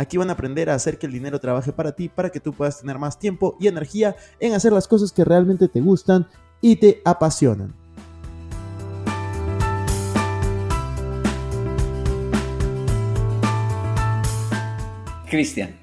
Aquí van a aprender a hacer que el dinero trabaje para ti, para que tú puedas tener más tiempo y energía en hacer las cosas que realmente te gustan y te apasionan. Cristian,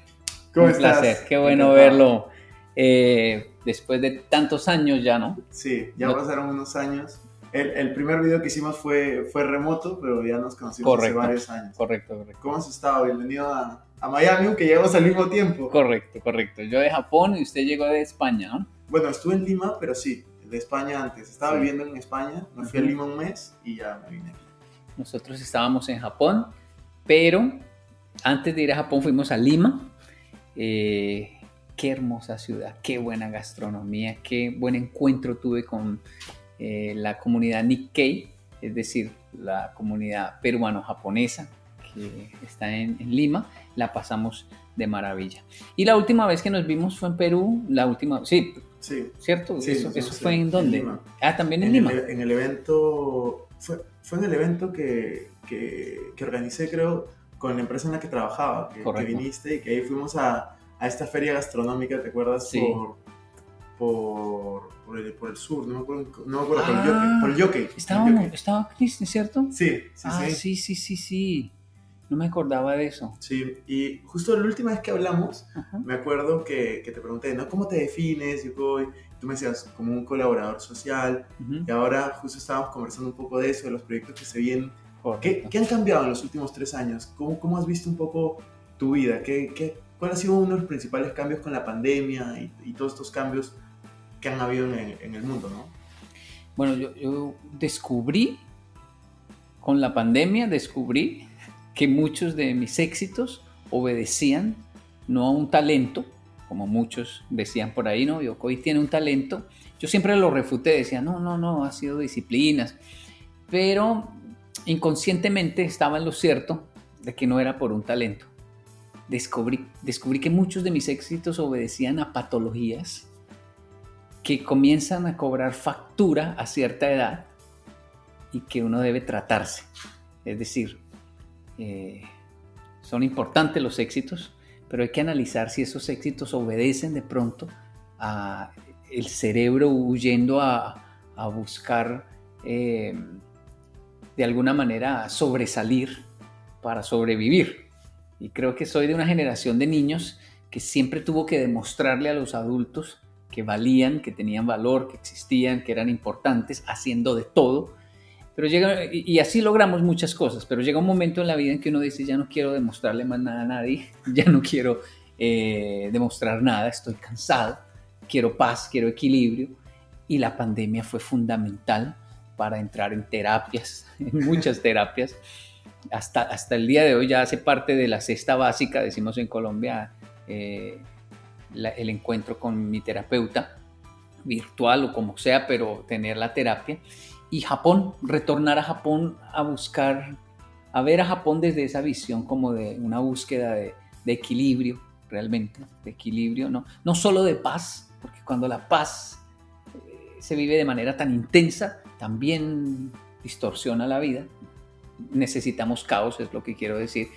¿Cómo un estás? placer, qué bueno verlo eh, después de tantos años ya, ¿no? Sí, ya No- pasaron unos años. El, el primer video que hicimos fue, fue remoto, pero ya nos conocimos Correcto. hace varios años. Correcto, correcto. ¿Cómo has estado? Bienvenido a, a Miami, que llegamos al mismo tiempo. Correcto, correcto. Yo de Japón y usted llegó de España, ¿no? Bueno, estuve en Lima, pero sí, de España antes. Estaba Sí. viviendo en España, me fui a. Lima un mes y ya me vine aquí. Nosotros estábamos en Japón, pero antes de ir a Japón fuimos a Lima. Eh, qué hermosa ciudad, qué buena gastronomía, qué buen encuentro tuve con eh, la comunidad Nikkei, es decir, la comunidad peruano-japonesa que está en, en Lima. La pasamos de maravilla. Y la última vez que nos vimos fue en Perú, la última, sí, Sí, ¿cierto? Sí, eso sí, eso fue en en dónde? Lima. Ah, también en, en, Lima. El, en el evento, fue, fue en el evento que, que, que organicé, creo, con la empresa en la que trabajaba, que, que viniste y que ahí fuimos a, a esta feria gastronómica, ¿te acuerdas? Sí. Por, por, por, el, por el sur, no me acuerdo, no me acuerdo por el Ah, jockey. Por el jockey. por el Estábamos, jockey. estaba Cristian, ¿cierto? Sí, sí, ah, sí. sí, sí, sí, sí. No me acordaba de eso. Sí, y justo la última vez que hablamos, Ajá. me acuerdo que, que te pregunté, ¿no? ¿Cómo te defines? Yo voy, tú me decías, como un colaborador social, y ahora justo estábamos conversando un poco de eso, de los proyectos que se vienen. ¿Qué, qué han cambiado en los últimos tres años? ¿Cómo, cómo has visto un poco tu vida? ¿Qué, qué, ¿Cuál ha sido uno de los principales cambios con la pandemia y, y todos estos cambios que han habido en, en el mundo, ¿no? Bueno, yo, yo descubrí, con la pandemia, descubrí que muchos de mis éxitos obedecían no a un talento, como muchos decían por ahí, ¿no? Yokoi tiene un talento. Yo siempre lo refuté, decía, no, no, no, ha sido disciplinas. Pero inconscientemente estaba en lo cierto de que no era por un talento. Descubrí, descubrí que muchos de mis éxitos obedecían a patologías que comienzan a cobrar factura a cierta edad y que uno debe tratarse. Es decir, eh, son importantes los éxitos, pero hay que analizar si esos éxitos obedecen de pronto a el cerebro huyendo a, buscar eh, de alguna manera sobresalir para sobrevivir. Y creo que soy de una generación de niños que siempre tuvo que demostrarle a los adultos que valían, que tenían valor, que existían, que eran importantes, haciendo de todo. Pero llega, y, así logramos muchas cosas, pero llega un momento en la vida en que uno dice, ya no quiero demostrarle más nada a nadie, ya no quiero eh, demostrar nada, estoy cansado, quiero paz, quiero equilibrio. Y la pandemia fue fundamental para entrar en terapias, en muchas terapias. Hasta, hasta el día de hoy ya hace parte de la cesta básica, decimos en Colombia, eh, el encuentro con mi terapeuta, virtual o como sea, pero tener la terapia. Y Japón, retornar a Japón a buscar, a ver a Japón desde esa visión como de una búsqueda de, equilibrio, realmente, de equilibrio, no, no solo de paz, porque cuando la paz eh, se vive de manera tan intensa, también distorsiona la vida. Necesitamos caos, es lo que quiero decir,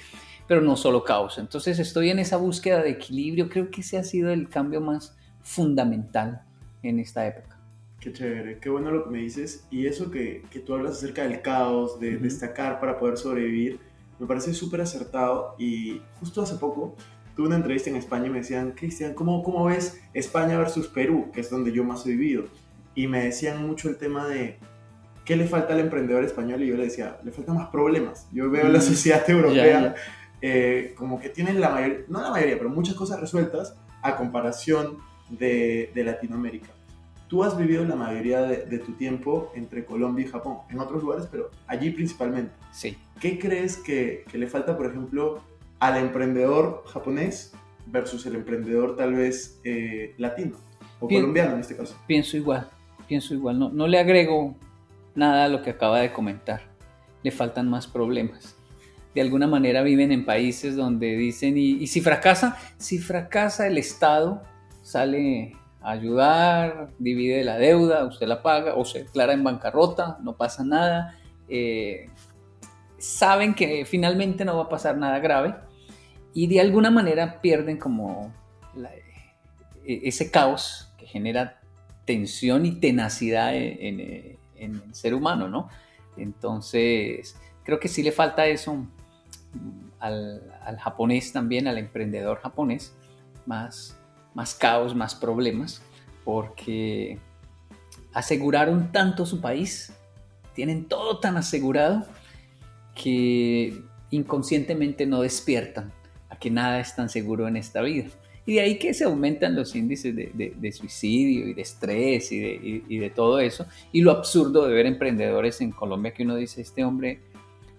pero no solo caos. Entonces estoy en esa búsqueda de equilibrio, creo que ese ha sido el cambio más fundamental en esta época. Qué chévere, qué bueno lo que me dices. Y eso que, que tú hablas acerca del caos, de Ujú. destacar para poder sobrevivir, me parece súper acertado y justo hace poco tuve una entrevista en España y me decían, Cristian, ¿cómo, ¿cómo ves España versus Perú, que es donde yo más he vivido? Y me decían mucho el tema de qué le falta al emprendedor español y yo le decía, le faltan más problemas. Yo veo la Mm, sociedad europea ya. eh, como que tienen la mayoría, no la mayoría, pero muchas cosas resueltas a comparación de, de Latinoamérica. Tú has vivido la mayoría de, de tu tiempo entre Colombia y Japón, en otros lugares, pero allí principalmente. Sí. ¿Qué crees que, que le falta, por ejemplo, al emprendedor japonés versus el emprendedor tal vez eh, latino o colombiano en este caso? Pienso igual, pienso igual. No, no le agrego nada a lo que acaba de comentar. Le faltan más problemas. De alguna manera viven en países donde dicen, y, y si fracasa, si fracasa el Estado, sale ayudar, divide la deuda, usted la paga o se declara en bancarrota, no pasa nada. Eh, saben que finalmente no va a pasar nada grave y de alguna manera pierden como la- e- ese caos que genera tensión y tenacidad en, en- en el ser humano, ¿no? Entonces, creo que sí le falta eso al, al japonés también, al emprendedor japonés, más, más caos, más problemas, porque aseguraron tanto su país, tienen todo tan asegurado que inconscientemente no despiertan a que nada es tan seguro en esta vida. Y de ahí que se aumentan los índices de, suicidio y de estrés y de, y de todo eso. Y lo absurdo de ver emprendedores en Colombia que uno dice, este hombre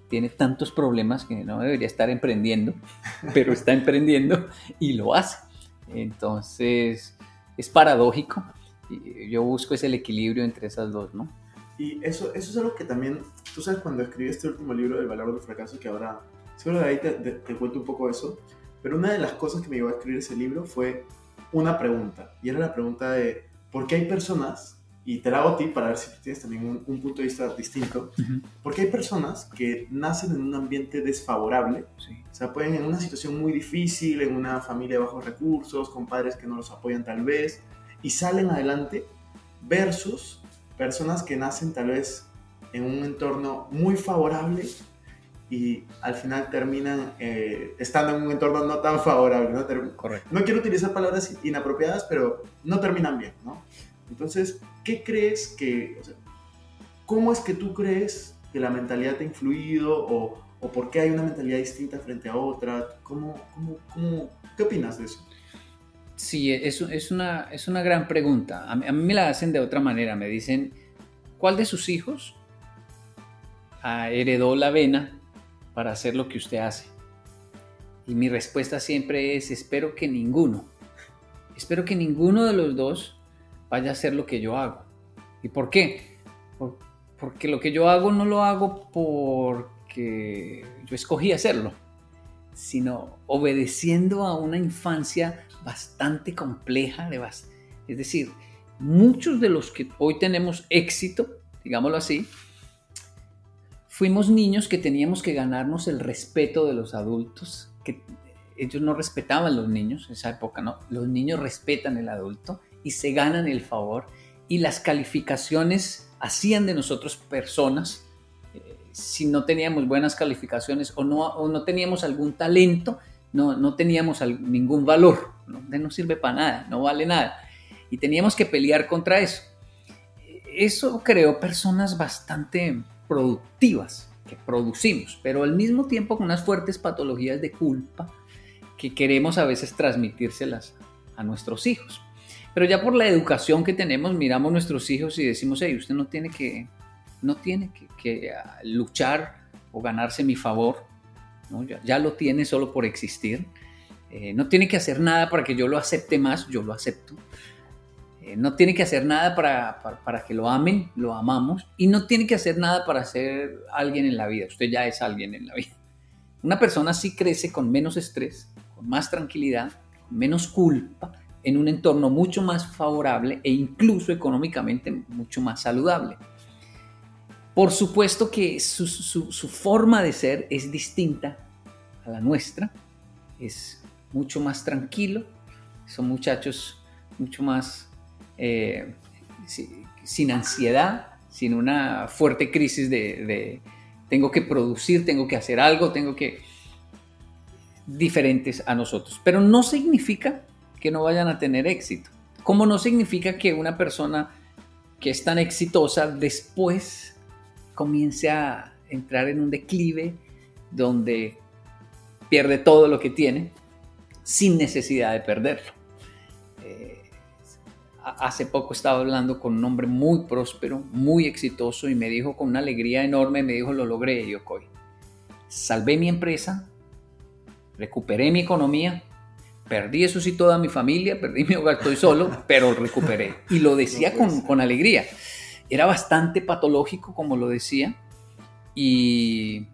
tiene tantos problemas que no debería estar emprendiendo, pero está emprendiendo y lo hace. Entonces, es paradójico. Yo busco ese el equilibrio entre esas dos, ¿no? Y eso, eso es algo que también, tú sabes, cuando escribí este último libro del valor del fracaso, que ahora, seguro de ahí te, te- te cuento un poco eso, pero una de las cosas que me llevó a escribir ese libro fue una pregunta, y era la pregunta de, ¿por qué hay personas, y te la hago a ti para ver si tú tienes también un, un punto de vista distinto, ¿por qué hay personas que nacen en un ambiente desfavorable Sí. o sea, pueden en una situación muy difícil, en una familia de bajos recursos, con padres que no los apoyan tal vez, y salen adelante, versus personas que nacen tal vez en un entorno muy favorable y al final terminan eh, estando en un entorno no tan favorable. ¿no? Correcto. no quiero utilizar palabras inapropiadas, pero no terminan bien, ¿no? Entonces, ¿qué crees que, o sea, cómo es que tú crees que la mentalidad te ha influido o, o por qué hay una mentalidad distinta frente a otra? ¿Cómo, cómo, cómo, ¿Qué opinas de eso? Sí, es, es, una, es una gran pregunta. A mí, a mí me la hacen de otra manera. Me dicen, ¿cuál de sus hijos ah, heredó la vena para hacer lo que usted hace? Y mi respuesta siempre es, espero que ninguno. Espero que ninguno de los dos vaya a hacer lo que yo hago. ¿Y por qué? Por- porque lo que yo hago no lo hago porque yo escogí hacerlo, sino obedeciendo a una infancia bastante compleja. De bas- es decir, muchos de los que hoy tenemos éxito, digámoslo así, fuimos niños que teníamos que ganarnos el respeto de los adultos, que ellos no respetaban los niños en esa época, ¿no? Los niños respetan el adulto y se ganan el favor y las calificaciones hacían de nosotros personas. eh, si no teníamos buenas calificaciones o no, o no teníamos algún talento, no, no teníamos ningún valor, no, no sirve para nada, no vale nada. Y teníamos que pelear contra eso. Eso creó personas bastante productivas, que producimos, pero al mismo tiempo con unas fuertes patologías de culpa que queremos a veces transmitírselas a nuestros hijos. Pero ya por la educación que tenemos, miramos nuestros hijos y decimos, hey, usted no tiene que, no tiene que, que, ah, luchar o ganarse mi favor, ¿no? ya, ya lo tiene solo por existir. Eh, no tiene que hacer nada para que yo lo acepte más, yo lo acepto. Eh, no tiene que hacer nada para, para, para que lo amen, lo amamos. Y no tiene que hacer nada para ser alguien en la vida. Usted ya es alguien en la vida. Una persona sí crece con menos estrés, con más tranquilidad, con menos culpa, en un entorno mucho más favorable e incluso económicamente mucho más saludable. Por supuesto que su, forma de ser es distinta a la nuestra, es mucho más tranquilo, son muchachos mucho más eh, si- sin ansiedad, sin una fuerte crisis de- tengo que producir, tengo que hacer algo, tengo que diferentes a nosotros. Pero no significa que no vayan a tener éxito. Como no significa que una persona que es tan exitosa después comience a entrar en un declive donde pierde todo lo que tiene sin necesidad de perderlo. Eh, hace poco estaba hablando con un hombre muy próspero, muy exitoso y me dijo con una alegría enorme, me dijo, lo logré, Yokoi. Salvé mi empresa, recuperé mi economía, perdí eso sí toda mi familia, perdí mi hogar, estoy solo, pero recuperé. Y lo decía con, con alegría. Era bastante patológico, como lo decía, y,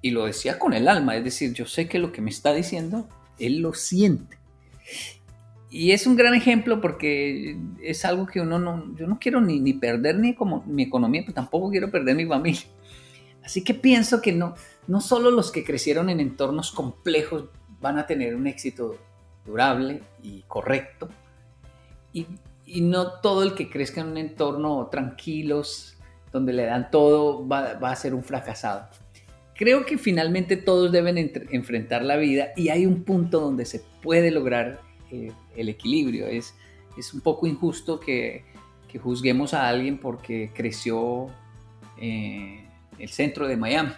y lo decía con el alma, es decir, yo sé que lo que me está diciendo, él lo siente. Y es un gran ejemplo porque es algo que uno no, yo no quiero ni, ni perder ni como mi economía, pero tampoco quiero perder mi familia. Así que pienso que no, no solo los que crecieron en entornos complejos van a tener un éxito durable y correcto, y, y no todo el que crezca en un entorno tranquilos, donde le dan todo, va, va a ser un fracasado. Creo que finalmente todos deben entre- enfrentar la vida y hay un punto donde se puede lograr eh, el equilibrio. Es, es un poco injusto que, que juzguemos a alguien porque creció eh, en el centro de Miami.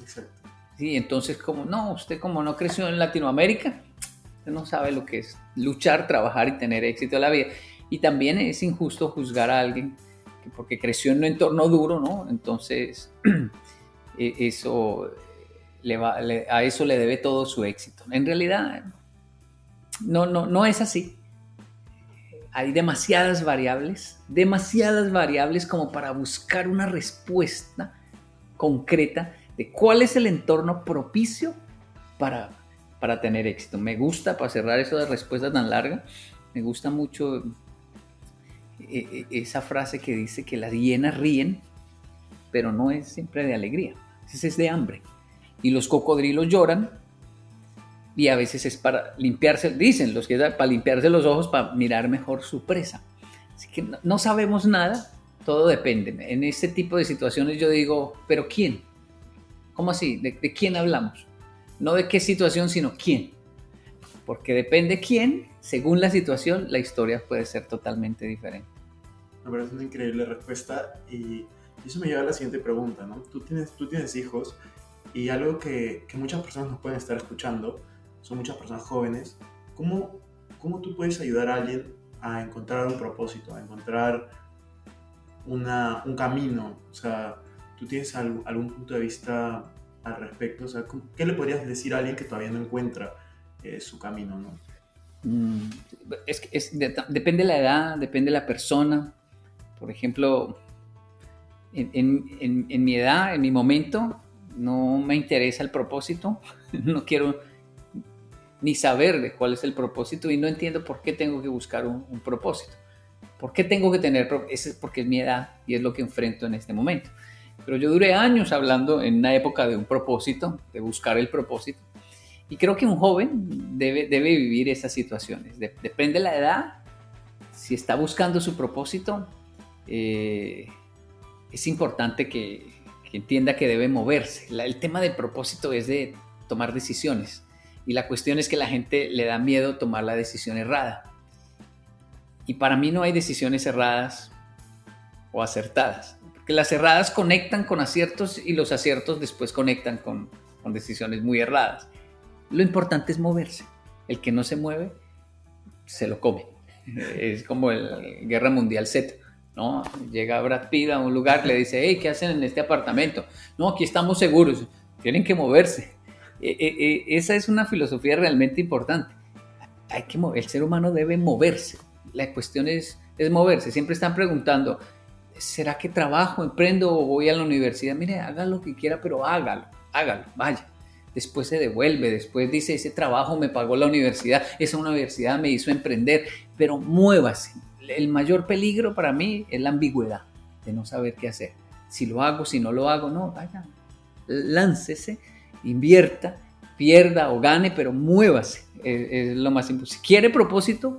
Exacto. Sí, entonces como no, usted como no creció en Latinoamérica, no sabe lo que es luchar, trabajar y tener éxito en la vida. Y también es injusto juzgar a alguien que porque creció en un entorno duro, ¿no? Entonces e- eso le va, a eso le debe todo su éxito. En realidad no, no, no es así. Hay demasiadas variables, demasiadas variables como para buscar una respuesta concreta de cuál es el entorno propicio para, para tener éxito. Me gusta, para cerrar eso de respuesta tan larga, me gusta mucho eh, eh, esa frase que dice que las hienas ríen, pero no es siempre de alegría, es de hambre. Y los cocodrilos lloran y a veces es para limpiarse, dicen los que para limpiarse los ojos, para mirar mejor su presa. Así que no sabemos nada, todo depende. En este tipo de situaciones yo digo, pero ¿quién? ¿Cómo así? ¿De, de quién hablamos? No de qué situación, sino quién. Porque depende quién, según la situación, la historia puede ser totalmente diferente. Me parece una increíble respuesta y eso me lleva a la siguiente pregunta, ¿no? Tú tienes, tú tienes hijos y algo que, muchas personas nos pueden estar escuchando, son muchas personas jóvenes, ¿cómo, ¿cómo tú puedes ayudar a alguien a encontrar un propósito, a encontrar una, un camino? O sea, ¿tú tienes al- algún punto de vista al respecto? O sea, ¿cómo- ¿qué le podrías decir a alguien que todavía no encuentra eh, su camino, ¿no? Mm, depende de la edad, depende de la persona. Por ejemplo, en, mi edad, en mi momento, no me interesa el propósito. No quiero ni saber de cuál es el propósito y no entiendo por qué tengo que buscar un, propósito. ¿Por qué tengo que tener? Ese es porque es mi edad y es lo que enfrento en este momento. Pero yo duré años hablando en una época de un propósito, de buscar el propósito. Y creo que un joven debe, debe vivir esas situaciones. De- depende de la edad, si está buscando su propósito, eh, es importante que, entienda que debe moverse. El tema del propósito es de tomar decisiones. Y la cuestión es que la gente le da miedo tomar la decisión errada. Y para mí no hay decisiones erradas o acertadas. Porque las erradas conectan con aciertos y los aciertos después conectan con, con decisiones muy erradas. Lo importante es moverse. El que no se mueve, se lo come. Es como el Guerra Mundial Z. ¿no? Llega Brad Pitt a un lugar, le dice, hey, ¿qué hacen en este apartamento? No, aquí estamos seguros. Tienen que moverse. E- e- e- esa es una filosofía realmente importante. Hay que mover, el ser humano debe moverse. La cuestión es, es moverse. Siempre están preguntando, ¿será que trabajo, emprendo o voy a la universidad? Mire, haga lo que quiera, pero hágalo, hágalo, vaya. Después se devuelve, después dice, ese trabajo me pagó la universidad, esa universidad me hizo emprender, pero muévase. El mayor peligro para mí es la ambigüedad, de no saber qué hacer. Si lo hago, si no lo hago, no, vaya, láncese, invierta, pierda o gane, pero muévase. Es, es lo más importante. Si quiere propósito,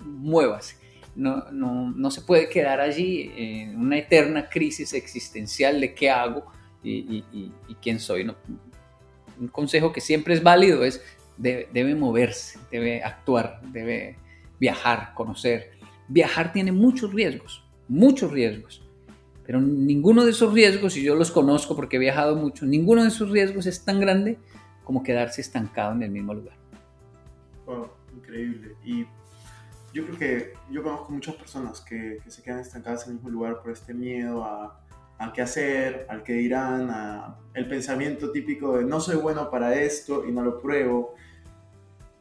muévase. No, no, no se puede quedar allí en una eterna crisis existencial de qué hago y, y- quién soy. ¿no? Un consejo que siempre es válido es, debe, debe moverse, debe actuar, debe viajar, conocer. Viajar tiene muchos riesgos, muchos riesgos, pero ninguno de esos riesgos, y yo los conozco porque he viajado mucho, ninguno de esos riesgos es tan grande como quedarse estancado en el mismo lugar. Wow, increíble. Y yo creo que yo conozco muchas personas que, que se quedan estancadas en el mismo lugar por este miedo a, a qué hacer, al qué dirán, a el pensamiento típico de no soy bueno para esto y no lo pruebo.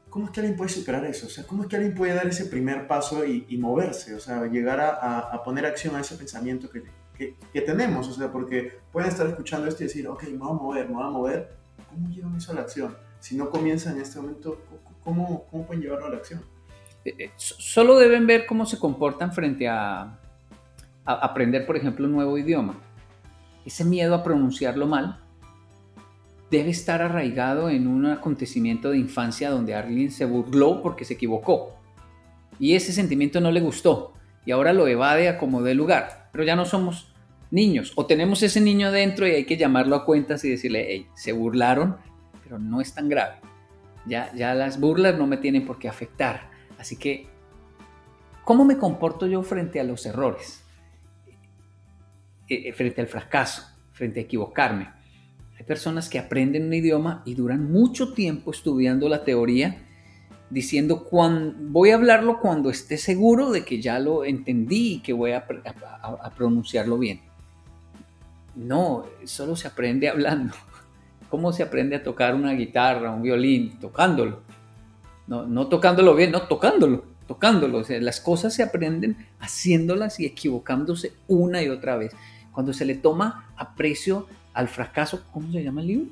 ¿Cómo es que alguien puede superar eso? O sea, ¿cómo es que alguien puede dar ese primer paso y, y moverse? O sea, llegar a, a- a poner acción a ese pensamiento que, que, que tenemos. O sea, porque pueden estar escuchando esto y decir, ok, me voy a mover, me voy a mover. ¿Cómo llevan eso a la acción? Si no comienzan en este momento, ¿cómo, cómo pueden llevarlo a la acción? Eh, eh, so- Solo deben ver cómo se comportan frente a, a aprender, por ejemplo, un nuevo idioma. Ese miedo a pronunciarlo mal debe estar arraigado en un acontecimiento de infancia donde alguien se burló porque se equivocó. Y ese sentimiento no le gustó. Y ahora lo evade a como dé lugar. Pero ya no somos niños. O tenemos ese niño dentro y hay que llamarlo a cuentas y decirle, hey, se burlaron, pero no es tan grave. Ya, ya las burlas no me tienen por qué afectar. Así que, ¿cómo me comporto yo frente a los errores? Eh, eh, frente al fracaso, frente a equivocarme. Hay personas que aprenden un idioma y duran mucho tiempo estudiando la teoría, diciendo, "Cuan- voy a hablarlo cuando esté seguro de que ya lo entendí y que voy a, pr- a- a- a pronunciarlo bien. No, solo se aprende hablando. ¿Cómo se aprende a tocar una guitarra, un violín? Tocándolo. No, no tocándolo bien, no, tocándolo, tocándolo. O sea, las cosas se aprenden haciéndolas y equivocándose una y otra vez. Cuando se le toma aprecio al fracaso, ¿cómo se llama el libro?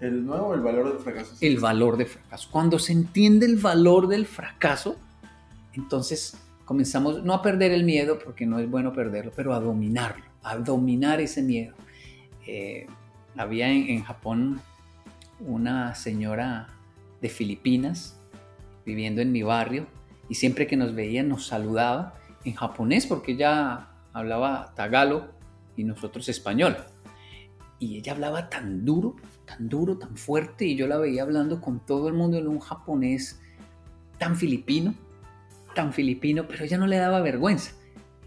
El nuevo, el valor del fracaso. El valor del fracaso. Cuando se entiende el valor del fracaso, entonces comenzamos no a perder el miedo, porque no es bueno perderlo, pero a dominarlo, a dominar ese miedo. Eh, había en, en Japón una señora de Filipinas viviendo en mi barrio y siempre que nos veía nos saludaba en japonés porque ella hablaba tagalo y nosotros español. Y ella hablaba tan duro, tan duro, tan fuerte y yo la veía hablando con todo el mundo en un japonés tan filipino, tan filipino, pero ella no le daba vergüenza.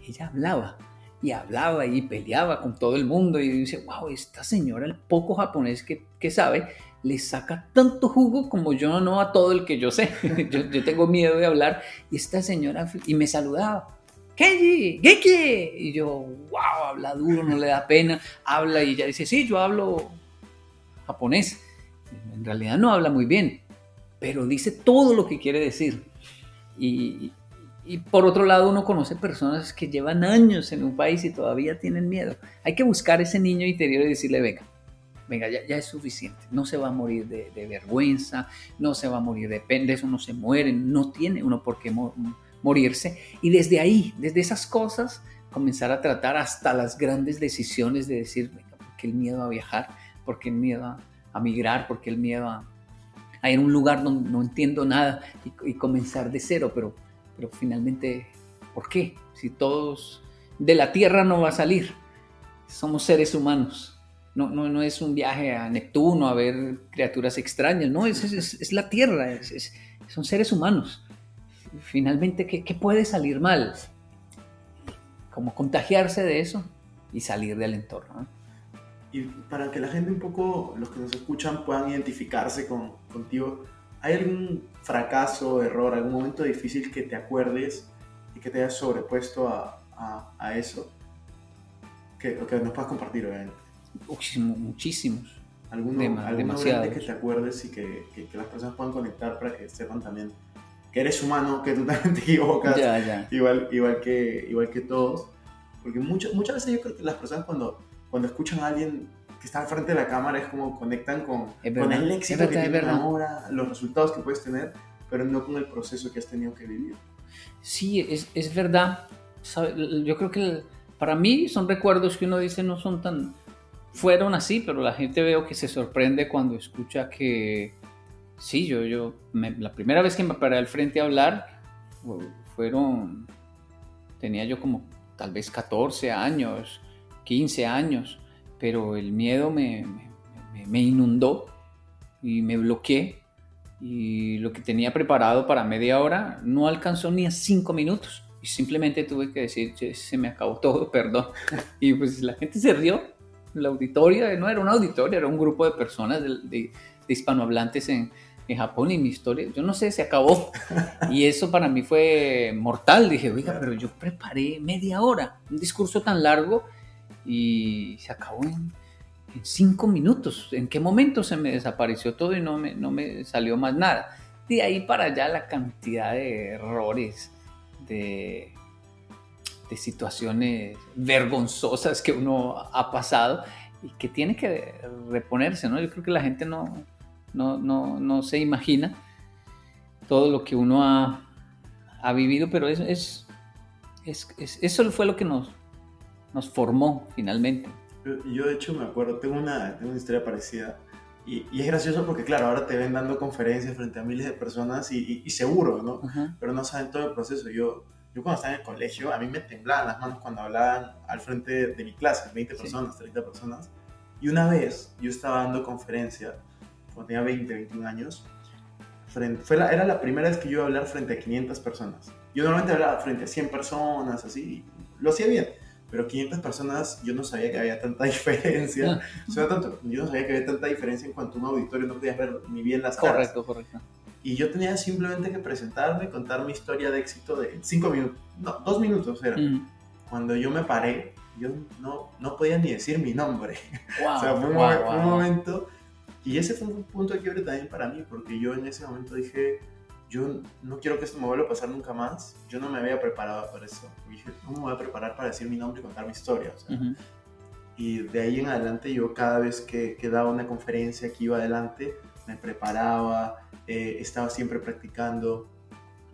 Ella hablaba y hablaba y peleaba con todo el mundo y dice, wow, esta señora, el poco japonés que, que sabe, le saca tanto jugo como yo no a todo el que yo sé. yo, yo tengo miedo de hablar y esta señora, y me saludaba. Kenji, Geki. Y yo, wow, habla duro, no le da pena. Habla y ella dice, sí, yo hablo japonés. En realidad no habla muy bien, pero dice todo lo que quiere decir. Y, y por otro lado, uno conoce personas que llevan años en un país y todavía tienen miedo. Hay que buscar ese niño interior y decirle, venga, venga, ya, ya es suficiente. No se va a morir de, de vergüenza, no se va a morir de pena, de eso no se muere, no tiene uno por qué mo- morirse. Y desde ahí, desde esas cosas, comenzar a tratar hasta las grandes decisiones de decir, venga, ¿por qué el miedo a viajar? ¿Por qué el miedo a, a migrar? ¿Por qué el miedo a, a ir a un lugar donde no entiendo nada y, y comenzar de cero? Pero, pero finalmente, ¿por qué? Si todos de la Tierra no va a salir, somos seres humanos. No, no, no es un viaje a Neptuno a ver criaturas extrañas, no, es, es, es la Tierra, es- son seres humanos. Finalmente, ¿qué, qué puede salir mal? Como contagiarse de eso y salir del entorno. ¿no? Y para que la gente un poco, los que nos escuchan, puedan identificarse con, contigo, ¿hay algún fracaso, error, algún momento difícil que te acuerdes y que te hayas sobrepuesto a, a, a eso? Que, que nos puedas compartir, obviamente. Muchísimo- muchísimos. Alguno, Dema- que te acuerdes y que, que, que las personas puedan conectar para que sepan también que eres humano, que tú también te equivocas, Ya, ya. igual, igual, que, igual que todos. Porque muchas muchas veces yo creo que las personas cuando, cuando escuchan a alguien que está al frente de la cámara es como conectan con, con el éxito verdad, que tienen ahora, los resultados que puedes tener, pero no con el proceso que has tenido que vivir. Sí, es, es verdad. Yo creo que el- para mí son recuerdos que uno dice no son tan... Fueron así, pero la gente veo que se sorprende cuando escucha que... Sí, yo, yo, la primera vez que me paré al frente a hablar fu- fueron... Tenía yo como tal vez 14 años, 15 años, pero el miedo me, me- me inundó y me bloqueé y lo que tenía preparado para media hora no alcanzó ni a cinco minutos y simplemente tuve que decir, "Che, se me acabó todo, perdón. Y pues la gente se rió, la auditoria, no era una auditoria, era un grupo de personas de, de- de hispanohablantes en, en Japón y mi historia, yo no sé, se acabó. Y eso para mí fue mortal. Dije, oiga, pero yo preparé media hora, un discurso tan largo y se acabó en, en cinco minutos. ¿En qué momento se me desapareció todo y no me, no me salió más nada? De ahí para allá la cantidad de errores, de, de situaciones vergonzosas que uno ha pasado y que tiene que reponerse, ¿no? Yo creo que la gente no, no, no, no se imagina todo lo que uno ha, ha vivido, pero es, es, es- es- eso fue lo que nos, nos formó finalmente. Yo, yo, de hecho me acuerdo, tengo una, tengo una historia parecida y, y es gracioso porque claro, ahora te ven dando conferencias frente a miles de personas y, y- y seguro, ¿no? Ajá. Pero no saben todo el proceso. Yo, yo cuando estaba en el colegio, a mí me temblaban las manos cuando hablaban al frente de, mi clase, 20 Sí. personas, 30 personas. Y una vez yo estaba dando conferencia, cuando tenía 20, 21 años, frente, fue la- era la primera vez que yo iba a hablar frente a 500 personas. Yo normalmente hablaba frente a 100 personas, así, lo hacía bien. Pero 500 personas, yo no sabía que había tanta diferencia. O sea, tanto, yo no sabía que había tanta diferencia en cuanto a un auditorio no podías ver ni bien las caras. Correcto, correcto. Y yo tenía simplemente que presentarme, contar mi historia de éxito de 5 minutos, no, 2 minutos era. Mm. Cuando yo me paré, yo no, no podía ni decir mi nombre. Wow, o sea, fue un, wow, un wow. momento. Y ese fue un punto de quiebre también para mí, porque yo en ese momento dije, yo no quiero que esto me vuelva a pasar nunca más. Yo no me había preparado para eso. Y dije, ¿cómo me voy a preparar para decir mi nombre y contar mi historia? O sea, y de ahí en adelante yo cada vez que, que daba una conferencia que iba adelante, me preparaba, eh, estaba siempre practicando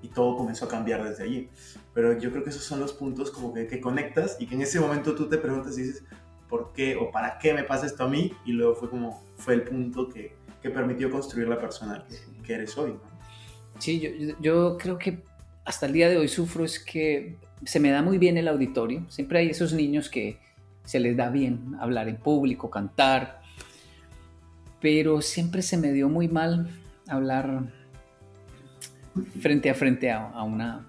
y todo comenzó a cambiar desde allí. Pero yo creo que esos son los puntos como que, que conectas y que en ese momento tú te preguntas y dices, ¿por qué o para qué me pasa esto a mí? Y luego fue como, fue el punto que, que permitió construir la persona que, que eres hoy. ¿no? Sí, yo, yo- yo creo que hasta el día de hoy sufro es que se me da muy bien el auditorio. Siempre hay esos niños que se les da bien hablar en público, cantar, pero siempre se me dio muy mal hablar frente a frente a, una...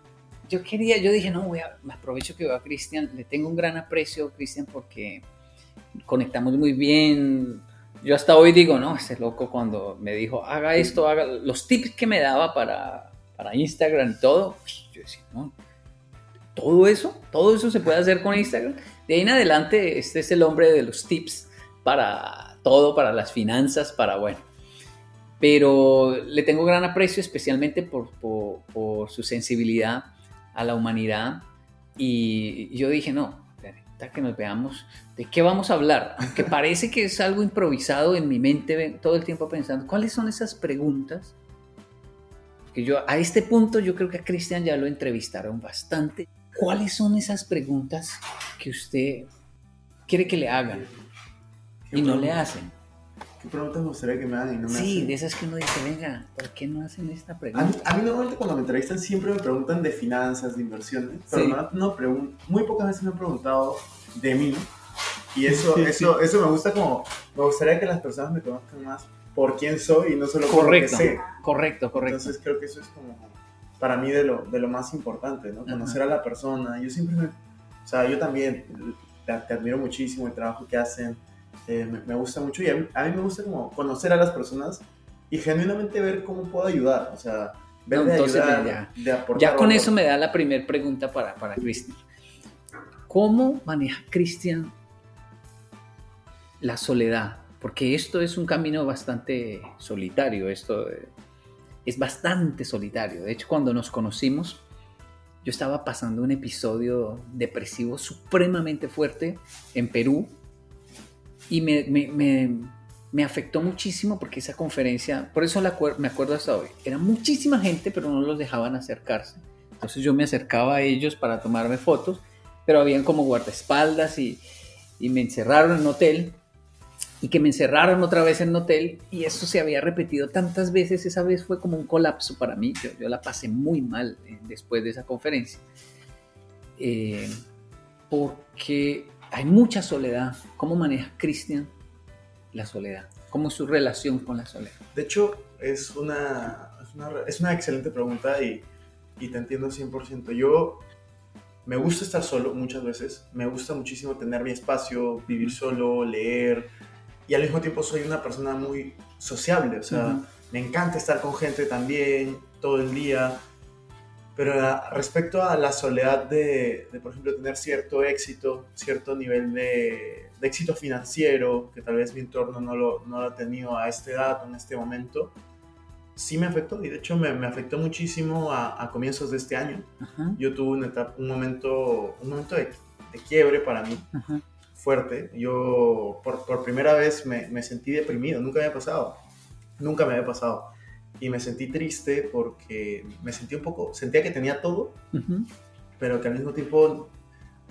Yo quería, yo dije, no, voy a, me aprovecho que veo a Cristian, le tengo un gran aprecio a Cristian porque conectamos muy bien. Yo hasta hoy digo, no, ese loco cuando me dijo, haga esto, haga los tips que me daba para, para Instagram y todo, pues, yo decía, no, todo eso, todo eso se puede hacer con Instagram. De ahí en adelante, este es el hombre de los tips para todo, para las finanzas, para bueno. Pero le tengo gran aprecio, especialmente por, por, por su sensibilidad a la humanidad. Y yo dije, no, que nos veamos, ¿de qué vamos a hablar? Aunque parece que es algo improvisado en mi mente todo el tiempo pensando, ¿cuáles son esas preguntas? Que yo a este punto yo creo que a Cristian ya lo entrevistaron bastante. ¿Cuáles son esas preguntas que usted quiere que le hagan y no le hacen? ¿Qué preguntas me gustaría que me hagan y no me Sí, hacen? de esas que uno dice, venga, ¿por qué no hacen esta A mí, pregunta? a mí normalmente cuando me entrevistan siempre me preguntan de finanzas, de inversiones, pero Sí. no, no pregun- muy pocas veces me han preguntado de mí. Y eso, Sí, eso, eso me gusta como, me gustaría que las personas me conozcan más por quién soy y no solo por lo que Correcto, sé. correcto, correcto. Entonces creo que eso es como para mí de lo, de lo más importante, ¿no? Conocer a la persona. Yo siempre, me- o sea, yo también te, te admiro muchísimo el trabajo que hacen, eh, me, me gusta mucho y a mí, a mí me gusta como conocer a las personas y genuinamente ver cómo puedo ayudar, o sea, ver No, de ayudar, ya. de aportar Ya con valor. eso me da la primera pregunta para, para Cristian. ¿Cómo maneja Cristian la soledad? Porque esto es un camino bastante solitario, esto eh, es bastante solitario. De hecho, cuando nos conocimos, yo estaba pasando un episodio depresivo supremamente fuerte en Perú y me, me- me- me afectó muchísimo porque esa conferencia, por eso la me acuerdo hasta hoy, era muchísima gente, pero no los dejaban acercarse. Entonces yo me acercaba a ellos para tomarme fotos, pero habían como guardaespaldas y, y me encerraron en un hotel y que me encerraron otra vez en un hotel y eso se había repetido tantas veces, esa vez fue como un colapso para mí, yo, yo la pasé muy mal eh, después de esa conferencia, Eh, porque hay mucha soledad. ¿Cómo maneja Cristian la soledad? ¿Cómo es su relación con la soledad? De hecho, es una, es una, es una excelente pregunta y, y te entiendo 100%. Yo me gusta estar solo muchas veces, me gusta muchísimo tener mi espacio, vivir solo, leer, y al mismo tiempo soy una persona muy sociable, o sea, me encanta estar con gente también, todo el día, pero la- respecto a la soledad de, de, por ejemplo, tener cierto éxito, cierto nivel de, de éxito financiero, que tal vez mi entorno no lo, no lo ha tenido a esta edad, en este momento, sí me afectó, y de hecho me, me afectó muchísimo a, a comienzos de este año. Ajá, Yo tuve una etapa- un momento, un momento de, de quiebre para mí, ajá. fuerte. Yo por, por primera vez me, me sentí deprimido, nunca me había pasado, nunca me había pasado. Y me sentí triste porque me sentí un poco, sentía que tenía todo, Ujú. pero que al mismo tiempo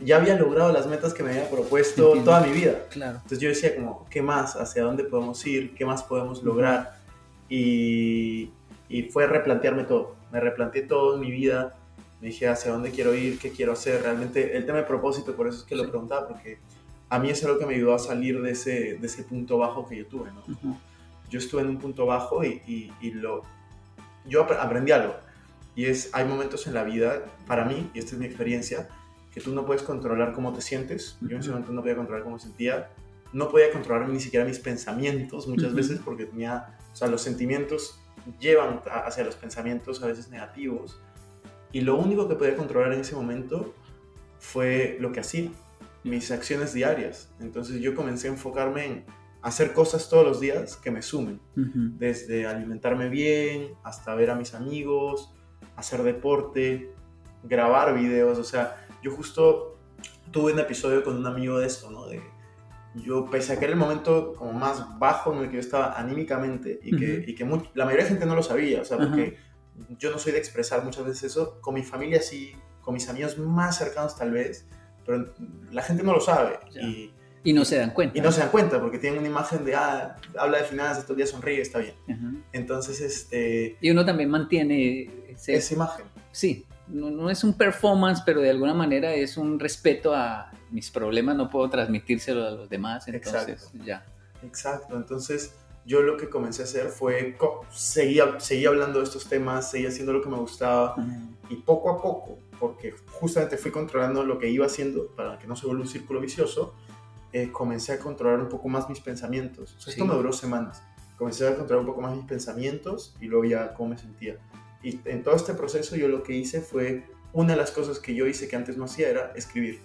ya había logrado las metas que me había propuesto Entiendo. toda mi vida. Claro. Entonces yo decía como, ¿qué más? ¿Hacia dónde podemos ir? ¿Qué más podemos lograr? Y, y fue replantearme todo. Me replanteé todo en mi vida. Me dije hacia dónde quiero ir, qué quiero hacer. Realmente el tema de propósito, por eso es que lo Sí. preguntaba, porque a mí es lo que me ayudó a salir de ese, de ese punto bajo que yo tuve. ¿no? Ujú. Yo estuve en un punto bajo y, y- y lo, yo ap- aprendí algo. Y es, hay momentos en la vida, para mí, y esta es mi experiencia, que tú no puedes controlar cómo te sientes. Yo en ese momento no podía controlar cómo me sentía. No podía controlar ni siquiera mis pensamientos muchas veces porque tenía, o sea, los sentimientos llevan hacia los pensamientos a veces negativos. Y lo único que podía controlar en ese momento fue lo que hacía, mis acciones diarias. Entonces yo comencé a enfocarme en hacer cosas todos los días que me sumen desde alimentarme bien hasta ver a mis amigos, hacer deporte, grabar videos. O sea, yo justo tuve un episodio con un amigo de esto, ¿no? De, yo, pese a que era el momento como más bajo en el que yo estaba anímicamente y que, y que la mayoría de gente no lo sabía, o sea, porque yo no soy de expresar muchas veces eso, con mi familia sí, con mis amigos más cercanos tal vez, pero la gente no lo sabe. Y, Y no se dan cuenta. y no se dan cuenta porque tienen una imagen de, ah, habla de finanzas, todo el día sonríe, está bien. Ajá. Entonces, este, Y uno también mantiene ese, esa imagen. sí, no, no es un performance, pero de alguna manera es un respeto a mis problemas, no puedo transmitírselo a los demás, entonces Exacto. ya. Exacto. Entonces, yo lo que comencé a hacer fue, seguía, seguía hablando de estos temas, seguía haciendo lo que me gustaba y poco a poco, porque justamente fui controlando lo que iba haciendo para que no se vuelva un círculo vicioso, eh, comencé a controlar un poco más mis pensamientos. O sea, Sí. Esto me duró semanas. Comencé a controlar un poco más mis pensamientos y luego ya cómo me sentía. Y en todo este proceso yo lo que hice fue, una de las cosas que yo hice que antes no hacía era escribir.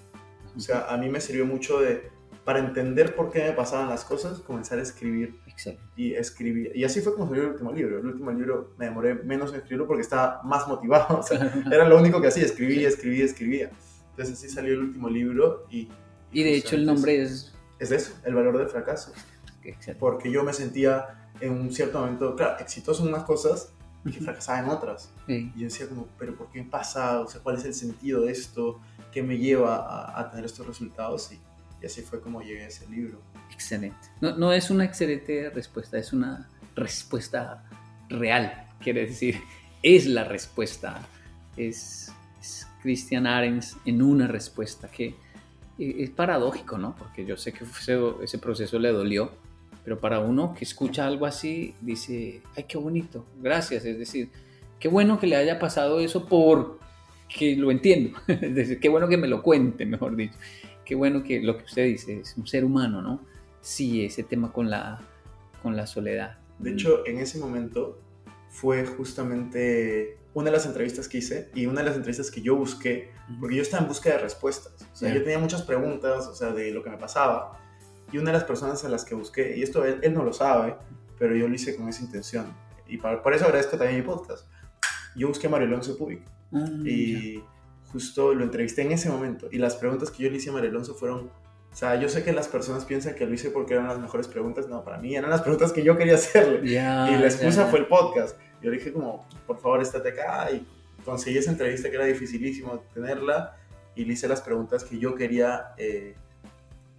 O sea, a mí me sirvió mucho de, para entender por qué me pasaban las cosas, comenzar a escribir Excelente. y escribir. Y así fue como salió el último libro. El último libro me demoré menos en escribirlo porque estaba más motivado. O sea, era lo único que hacía, escribía, escribía, escribía. Entonces así salió el último libro y... Y de hecho el nombre es... Es de eso, el valor del fracaso. Excelente. Porque yo me sentía en un cierto momento, claro, exitoso en unas cosas y que fracasaba en otras. Sí. Y yo decía como, pero ¿por qué me pasa? O sea, ¿cuál es el sentido de esto? ¿Qué me lleva a, a tener estos resultados? Y, y así fue como llegué a ese libro. Excelente. No, no es una excelente respuesta, es una respuesta real. Quiere decir, es la respuesta. Es, es Christian Arens en una respuesta que es paradójico, ¿no? Porque yo sé que ese, ese proceso le dolió, pero para uno que escucha algo así, dice, ay, qué bonito, gracias. Es decir, qué bueno que le haya pasado eso porque lo entiendo. Es decir, qué bueno que me lo cuente, mejor dicho. Qué bueno que lo que usted dice es un ser humano, ¿no? Sí, ese tema con la, con la soledad. De hecho, en ese momento fue justamente una de las entrevistas que hice y una de las entrevistas que yo busqué, porque yo estaba en busca de respuestas. O sea, Ya. yo tenía muchas preguntas, o sea, de lo que me pasaba. Y una de las personas a las que busqué, y esto él, él no lo sabe, pero yo lo hice con esa intención. Y por, por eso agradezco también mi podcast. Yo busqué a Mario Alonso Puig Ah, y justo lo entrevisté en ese momento. Y las preguntas que yo le hice a Mario Alonso fueron, o sea, yo sé que las personas piensan que lo hice porque eran las mejores preguntas. No, para mí eran las preguntas que yo quería hacerle. ya. y la excusa ya. fue el podcast. Yo le dije como, por favor, estate acá. Y conseguí esa entrevista que era dificilísimo tenerla. Y le hice las preguntas que yo quería eh,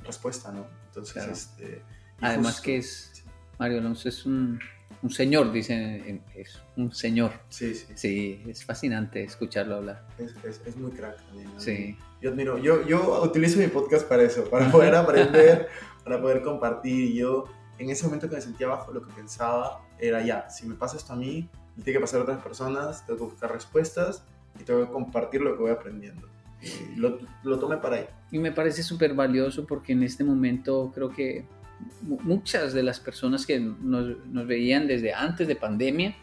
respuesta, ¿no? Entonces, Claro. este... Además justo- que es, Mario Alonso es un, un señor, dicen, es un señor. Sí, sí. Sí, es fascinante escucharlo hablar. Es, es- es muy crack también. ¿no? Sí. Yo admiro, yo, yo utilizo mi podcast para eso, para poder aprender, para poder compartir. Y yo, en ese momento que me sentía abajo, lo que pensaba era ya, si me pasa esto a mí, le tiene que pasar a otras personas, tengo que buscar respuestas y tengo que compartir lo que voy aprendiendo. Y lo, lo tomé para ahí. Y me parece súper valioso porque en este momento creo que mu- muchas de las personas que nos, nos veían desde antes de pandemia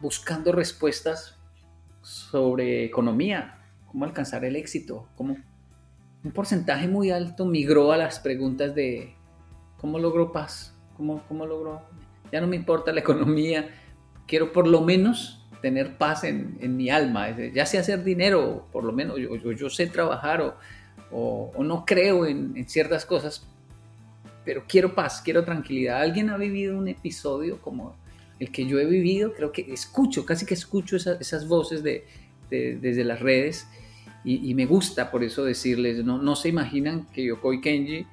buscando respuestas sobre economía, cómo alcanzar el éxito, cómo un porcentaje muy alto migró a las preguntas de cómo logro paz, cómo, cómo logro, ya no me importa la economía, quiero por lo menos tener paz en, en mi alma, ya sé hacer dinero, por lo menos yo, yo, yo sé trabajar o, o, o no creo en, en ciertas cosas, pero quiero paz, quiero tranquilidad. ¿Alguien ha vivido un episodio como el que yo he vivido? Creo que escucho, casi que escucho esa- esas voces de, de- desde las redes y, y me gusta por eso decirles, no, no se imaginan que Yokoi Kenji,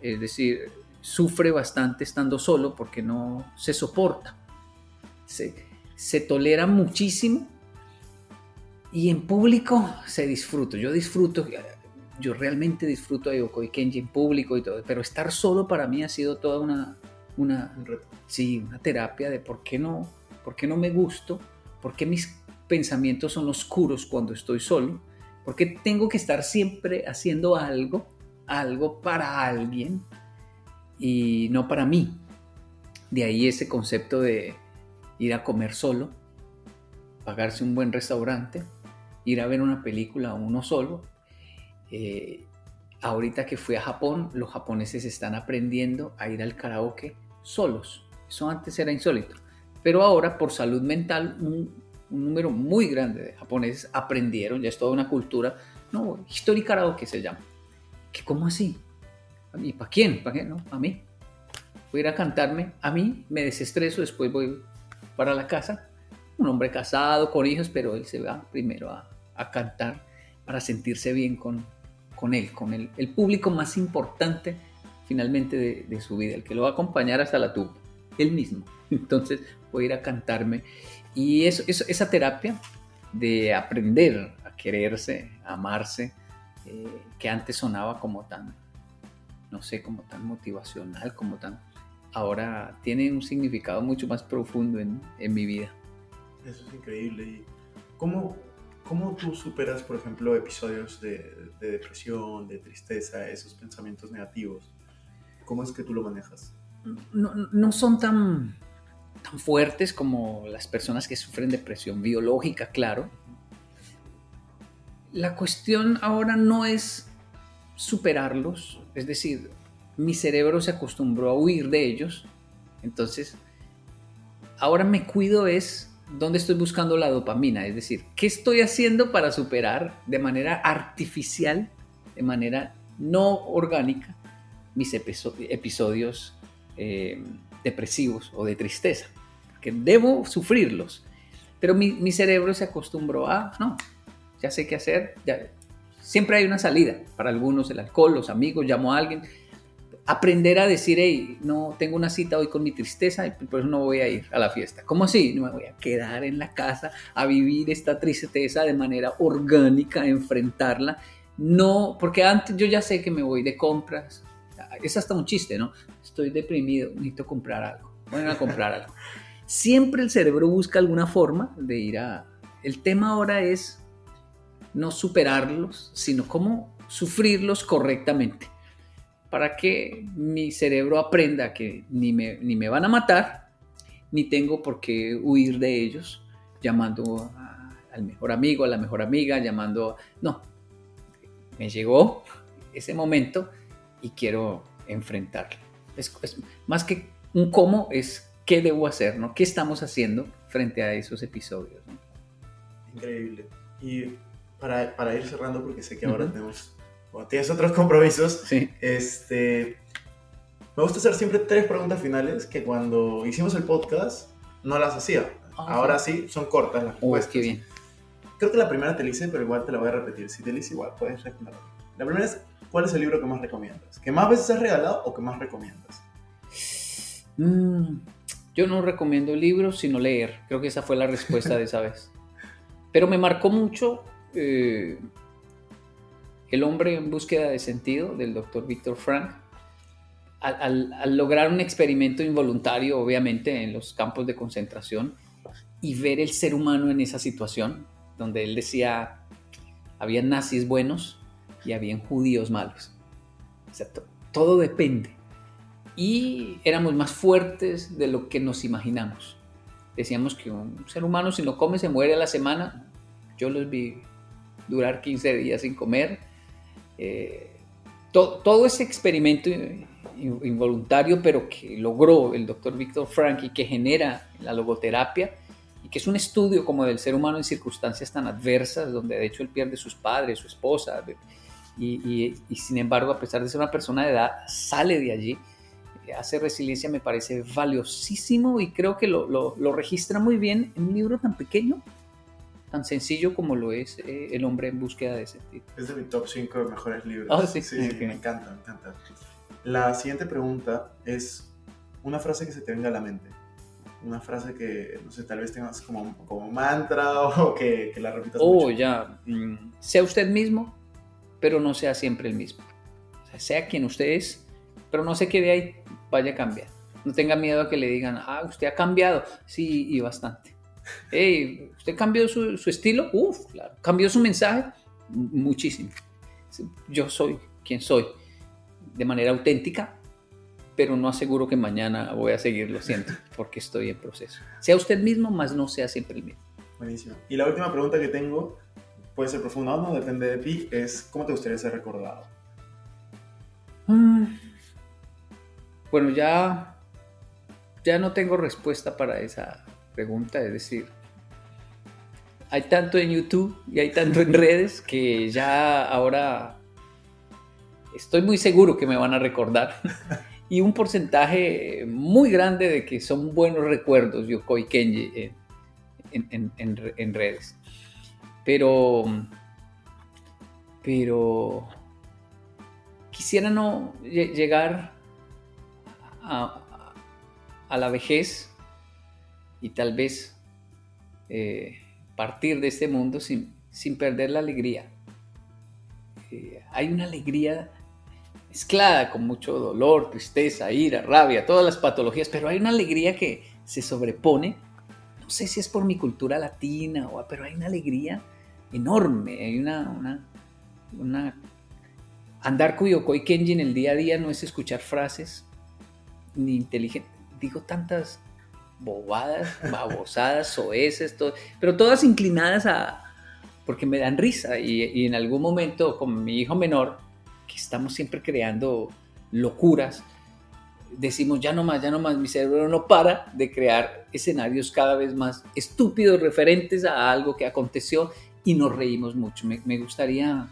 es decir, sufre bastante estando solo porque no se soporta. Se, se tolera muchísimo y en público se disfruta. Yo disfruto, yo realmente disfruto de Yokoi Kenji en público y todo, pero estar solo para mí ha sido toda una, una, sí, una terapia de por qué no, por qué no me gusto, por qué mis pensamientos son oscuros cuando estoy solo, por qué tengo que estar siempre haciendo algo, algo para alguien y no para mí. De ahí ese concepto de ir a comer solo, pagarse un buen restaurante, ir a ver una película uno solo. Eh, ahorita que fui a Japón, los japoneses están aprendiendo a ir al karaoke solos. Eso antes era insólito. Pero ahora, por salud mental, un, un número muy grande de japoneses aprendieron, ya es toda una cultura. No, History Karaoke se llama. ¿Qué, ¿Cómo así? ¿Y para quién? ¿Para qué? No, a mí. Voy a ir a cantarme a mí, me desestreso, después voy para la casa. Un hombre casado, con hijos, pero él se va primero a, a cantar para sentirse bien con, con él, con el, el público más importante finalmente de, de su vida, el que lo va a acompañar hasta la tumba, él mismo. Entonces voy a ir a cantarme. Y eso, eso- esa terapia de aprender a quererse, a amarse, eh, que antes sonaba como tan, no sé, como tan motivacional, como tan... Ahora tiene un significado mucho más profundo en, en mi vida. Eso es increíble. ¿Y cómo, cómo tú superas, por ejemplo, episodios de, de depresión, de tristeza, esos pensamientos negativos? ¿Cómo es que tú lo manejas? no, no son tan, tan fuertes como las personas que sufren depresión biológica, claro. La cuestión ahora no es superarlos, es decir, mi cerebro se acostumbró a huir de ellos, entonces ahora me cuido es dónde estoy buscando la dopamina, es decir, qué estoy haciendo para superar de manera artificial, de manera no orgánica, mis episo- episodios eh, depresivos o de tristeza, porque debo sufrirlos. Pero mi, mi cerebro se acostumbró a, no, ya sé qué hacer, ya, siempre hay una salida. Para algunos el alcohol, los amigos, llamo a alguien. Aprender a decir, hey, no, tengo una cita hoy con mi tristeza y por eso no voy a ir a la fiesta. ¿Cómo así? No me voy a quedar en la casa a vivir esta tristeza de manera orgánica, enfrentarla. No, porque antes yo ya sé que me voy de compras. Es hasta un chiste, ¿no? Estoy deprimido, necesito comprar algo. Voy a comprar algo. Siempre el cerebro busca alguna forma de ir a... El tema ahora es no superarlos, sino cómo sufrirlos correctamente. Para que mi cerebro aprenda que ni me, ni me van a matar, ni tengo por qué huir de ellos, llamando a- al mejor amigo, a la mejor amiga, llamando... No, me llegó ese momento y quiero enfrentarlo. Es, es- más que un cómo, es qué debo hacer, ¿no? ¿Qué estamos haciendo frente a esos episodios? ¿no? Increíble. Y para, para ir cerrando, porque sé que ahora Ujú. tenemos, bueno, tienes otros compromisos, Sí. este, me gusta hacer siempre tres preguntas finales que cuando hicimos el podcast no las hacía. Ah, ahora sí, son cortas las Oh, respuestas. qué bien. Creo que la primera te la hice, pero igual te la voy a repetir. Si te la hice igual, puedes responder. La primera es, ¿cuál es el libro que más recomiendas? ¿Que más veces has regalado o que más recomiendas? Mm, Yo no recomiendo libros, sino leer. Creo que esa fue la respuesta de esa vez. Pero me marcó mucho eh, El hombre en búsqueda de sentido del doctor Víctor Frank. Al, al- al lograr un experimento involuntario, obviamente, en los campos de concentración y ver el ser humano en esa situación, donde él decía, había nazis buenos y habían judíos malos. O sea, to- todo depende. Y éramos más fuertes de lo que nos imaginamos. Decíamos que un ser humano si no come se muere a la semana. Yo los vi durar 15 días sin comer. Eh, to- todo ese experimento in- in- involuntario, pero que logró el doctor Víctor Frank y que genera la logoterapia, y que es un estudio como del ser humano en circunstancias tan adversas, donde de hecho él pierde sus padres, su esposa, y, y- y sin embargo, a pesar de ser una persona de edad, sale de allí, eh, hace resiliencia, me parece valiosísimo y creo que lo, lo- lo registra muy bien en un libro tan pequeño, tan sencillo como lo es eh, El hombre en búsqueda de sentido. Es de mi top 5 de mejores libros. Ah, sí. sí, Ok. me encanta, me encanta. La siguiente pregunta es una frase que se te venga a la mente. Una frase que, no sé, tal vez tengas como, como mantra o que, que la repitas Oh, mucho. ya, mm, sea usted mismo, pero no sea siempre el mismo. O sea, sea quien usted es, pero no se quede ahí, vaya a cambiar. No tenga miedo a que le digan, ah, usted ha cambiado. Sí, y bastante. Hey, ¿usted cambió su, estilo? Uf, claro. ¿Cambió su mensaje? Muchísimo. Yo soy quien soy, de manera auténtica, pero no aseguro que mañana voy a seguirlo siendo, porque estoy en proceso. Sea usted mismo, más no sea siempre el mismo. Buenísimo. Y la última pregunta que tengo, puede ser profunda o no, depende de ti, es ¿cómo te gustaría ser recordado? Mm. Bueno, ya, ya no tengo respuesta para esa pregunta, es decir, hay tanto en YouTube y hay tanto en redes que ya ahora estoy muy seguro que me van a recordar. Y un porcentaje muy grande de que son buenos recuerdos Yokoi Kenji en, en- en- en re- en redes. Pero, pero quisiera no lle- llegar a, a la vejez y tal vez eh, partir de este mundo sin, sin perder la alegría. Eh, hay una alegría mezclada con mucho dolor, tristeza, ira, rabia, todas las patologías, pero hay una alegría que se sobrepone. No sé si es por mi cultura latina, o, pero hay una alegría enorme, hay una, una, una andar Kuyokoi Kenji en el día a día no es escuchar frases ni inteligente. Digo tantas bobadas, babosadas, soeces, todo, pero todas inclinadas a. porque me dan risa. Y, y en algún momento, con mi hijo menor, que estamos siempre creando locuras, decimos ya no más, ya no más, mi cerebro no para de crear escenarios cada vez más estúpidos referentes a algo que aconteció y nos reímos mucho. Me, me gustaría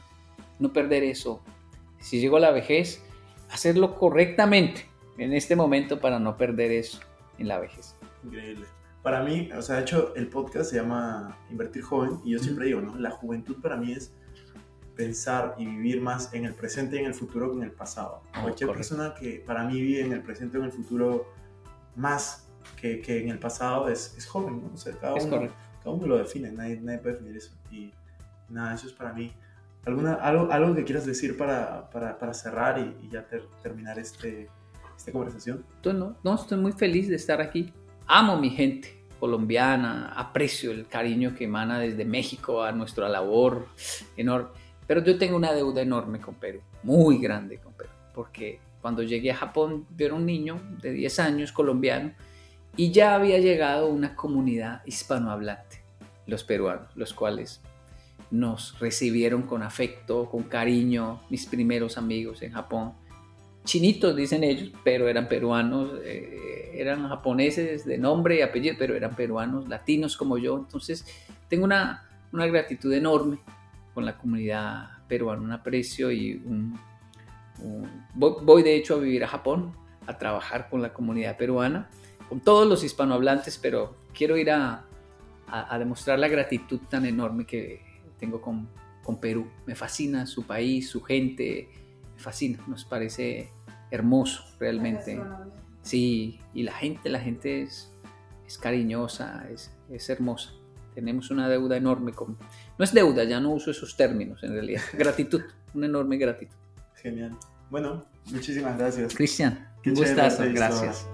no perder eso. Si llego a la vejez, hacerlo correctamente en este momento para no perder eso en la vejez. Increíble. Para mí, o sea, de hecho, el podcast se llama Invertir Joven y yo siempre digo, ¿no? La juventud para mí es pensar y vivir más en el presente y en el futuro que en el pasado. Oh, Cualquier correcto. persona que para mí vive en el presente o en el futuro más que, que en el pasado es, es joven, ¿no? O sea, cada Es uno, correcto. Cada uno lo define, nadie, nadie puede definir eso. Y nada, eso es para mí. ¿Alguna, algo, algo que quieras decir para, para, para cerrar y, y ya ter- terminar este, esta conversación? No, no, estoy muy feliz de estar aquí. Amo mi gente colombiana, aprecio el cariño que emana desde México a nuestra labor enorme. Pero yo tengo una deuda enorme con Perú, muy grande con Perú, porque cuando llegué a Japón yo era un niño de 10 años colombiano y ya había llegado una comunidad hispanohablante, los peruanos, los cuales nos recibieron con afecto, con cariño, mis primeros amigos en Japón chinitos, dicen ellos, pero eran peruanos, eh, eran japoneses de nombre y apellido, pero eran peruanos, latinos como yo. Entonces, tengo una, una gratitud enorme con la comunidad peruana, un aprecio y un... voy, de hecho a vivir a Japón, a trabajar con la comunidad peruana, con todos los hispanohablantes, pero quiero ir a, a- a demostrar la gratitud tan enorme que tengo con, con Perú. Me fascina su país, su gente, me fascina, nos parece hermoso realmente. Sí, y la gente, la gente es es cariñosa, es, es hermosa. Tenemos una deuda enorme con... No es deuda, ya no uso esos términos en realidad. Gratitud, una enorme gratitud. Genial. Bueno, muchísimas gracias. Cristian, Qué un gustazo, gracias.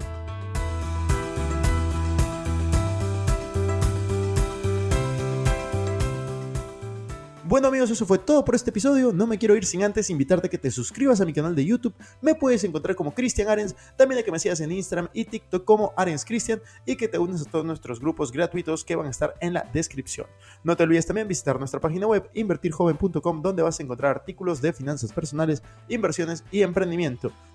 Bueno amigos, eso fue todo por este episodio. No me quiero ir sin antes invitarte a que te suscribas a mi canal de YouTube. Me puedes encontrar como Cristian Arens, también a que me sigas en Instagram y TikTok como Arens Cristian y que te unes a todos nuestros grupos gratuitos que van a estar en la descripción. No te olvides también visitar nuestra página web invertirjoven.com donde vas a encontrar artículos de finanzas personales, inversiones y emprendimiento.